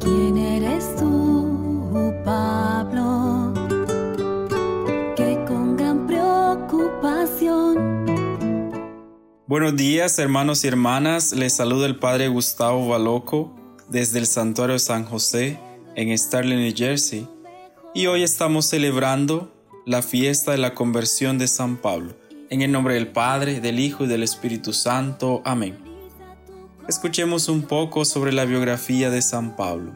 ¿Quién eres tú, Pablo? Que con gran preocupación. Buenos días, hermanos y hermanas. Les saluda el Padre Gustavo Baloco desde el Santuario San José en Starling, New Jersey. Y hoy estamos celebrando la fiesta de la conversión de San Pablo. En el nombre del Padre, del Hijo y del Espíritu Santo. Amén. Escuchemos un poco sobre la biografía de San Pablo.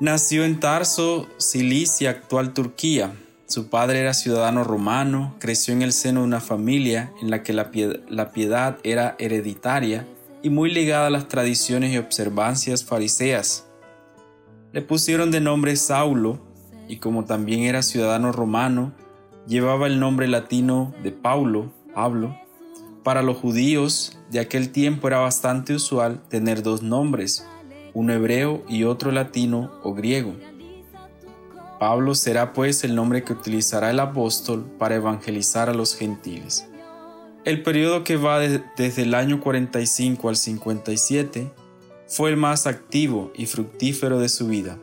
Nació en Tarso, Cilicia, actual Turquía. Su padre era ciudadano romano, creció en el seno de una familia en la que la, piedad era hereditaria y muy ligada a las tradiciones y observancias fariseas. Le pusieron de nombre Saulo y como también era ciudadano romano, llevaba el nombre latino de Paulo, Pablo, para los judíos de aquel tiempo era bastante usual tener dos nombres, uno hebreo y otro latino o griego. Pablo será pues el nombre que utilizará el apóstol para evangelizar a los gentiles. El periodo que va desde el año 45 al 57 fue el más activo y fructífero de su vida.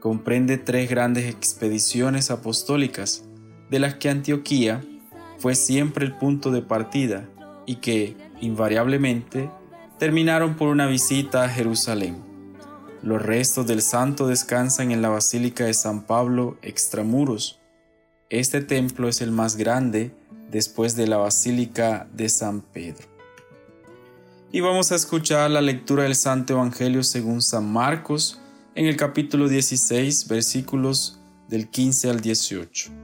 Comprende tres grandes expediciones apostólicas, de las que Antioquía fue siempre el punto de partida y que, invariablemente, terminaron por una visita a Jerusalén. Los restos del santo descansan en la Basílica de San Pablo extramuros. Este templo es el más grande después de la Basílica de San Pedro. Y vamos a escuchar la lectura del Santo Evangelio según San Marcos en el capítulo 16 versículos del 15 al 18.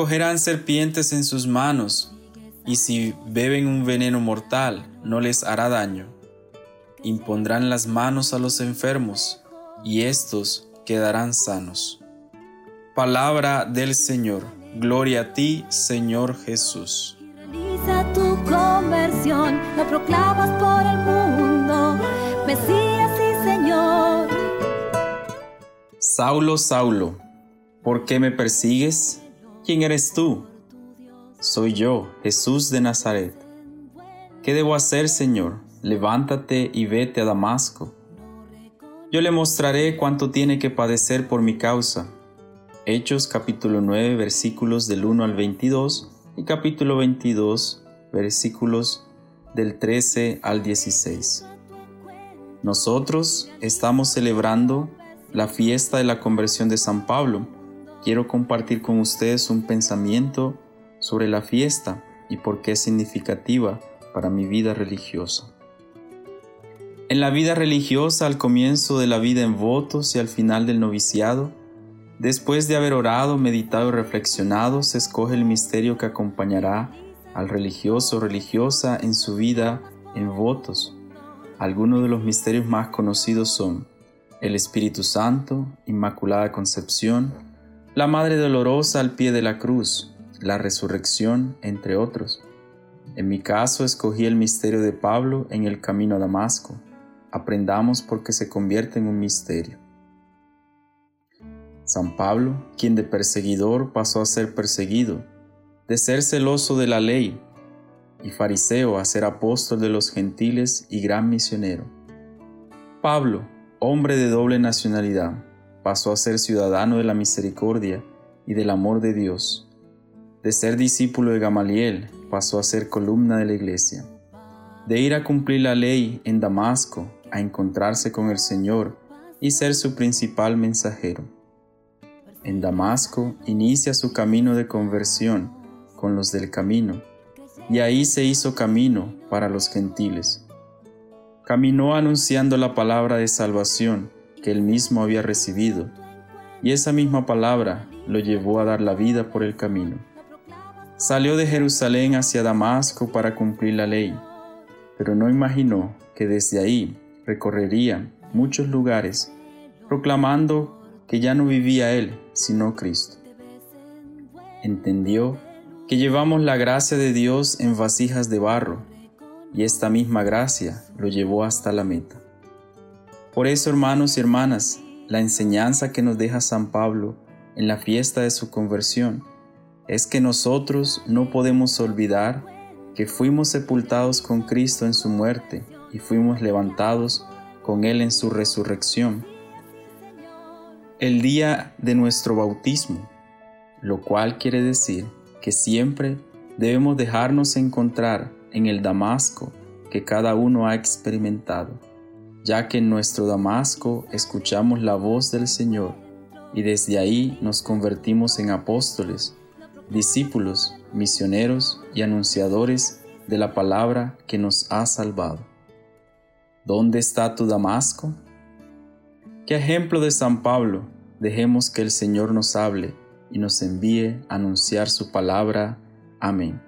cogerán serpientes en sus manos, y si beben un veneno mortal, no les hará daño. Impondrán las manos a los enfermos, y éstos quedarán sanos. Palabra del Señor. Gloria a ti, Señor Jesús. Realiza tu conversión, lo proclamas por el mundo, Mesías y Señor. Saulo, Saulo, ¿por qué me persigues? ¿Quién eres tú? Soy yo, Jesús de Nazaret. ¿Qué debo hacer, Señor? Levántate y vete a Damasco. Yo le mostraré cuánto tiene que padecer por mi causa. Hechos capítulo 9 versículos del 1 al 22 y capítulo 22 versículos del 13 al 16. Nosotros estamos celebrando la fiesta de la conversión de San Pablo quiero compartir con ustedes un pensamiento sobre la fiesta y por qué es significativa para mi vida religiosa. En la vida religiosa, al comienzo de la vida en votos y al final del noviciado, después de haber orado, meditado y reflexionado, se escoge el misterio que acompañará al religioso o religiosa en su vida en votos. Algunos de los misterios más conocidos son el Espíritu Santo, Inmaculada Concepción, la Madre Dolorosa al pie de la cruz, la resurrección, entre otros. En mi caso escogí el misterio de Pablo en el camino a Damasco. Aprendamos porque se convierte en un misterio. San Pablo, quien de perseguidor pasó a ser perseguido, de ser celoso de la ley y fariseo a ser apóstol de los gentiles y gran misionero. Pablo, hombre de doble nacionalidad, pasó a ser ciudadano de la misericordia y del amor de Dios. De ser discípulo de Gamaliel, pasó a ser columna de la iglesia. De ir a cumplir la ley en Damasco, a encontrarse con el Señor y ser su principal mensajero. En Damasco inicia su camino de conversión con los del camino, y ahí se hizo camino para los gentiles. Caminó anunciando la palabra de salvación, que él mismo había recibido, y esa misma palabra lo llevó a dar la vida por el camino. Salió de Jerusalén hacia Damasco para cumplir la ley, pero no imaginó que desde ahí recorrería muchos lugares, proclamando que ya no vivía él, sino Cristo. Entendió que llevamos la gracia de Dios en vasijas de barro, y esta misma gracia lo llevó hasta la meta. Por eso, hermanos y hermanas, la enseñanza que nos deja San Pablo en la fiesta de su conversión es que nosotros no podemos olvidar que fuimos sepultados con Cristo en su muerte y fuimos levantados con Él en su resurrección. El día de nuestro bautismo, lo cual quiere decir que siempre debemos dejarnos encontrar en el Damasco que cada uno ha experimentado, ya que en nuestro Damasco escuchamos la voz del Señor y desde ahí nos convertimos en apóstoles, discípulos, misioneros y anunciadores de la palabra que nos ha salvado. ¿Dónde está tu Damasco? ¿Qué ejemplo de San Pablo dejemos que el Señor nos hable y nos envíe a anunciar su palabra? Amén.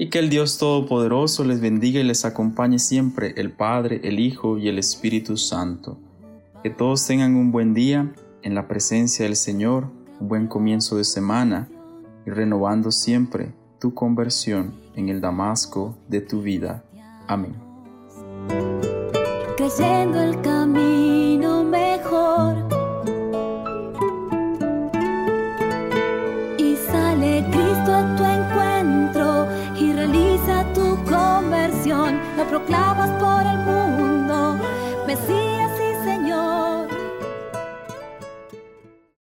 Y que el Dios Todopoderoso les bendiga y les acompañe siempre, el Padre, el Hijo y el Espíritu Santo. Que todos tengan un buen día en la presencia del Señor, un buen comienzo de semana y renovando siempre tu conversión en el Damasco de tu vida. Amén. Creyendo el camino mejor. Y sale Cristo a tu conversión. Lo proclamas por el mundo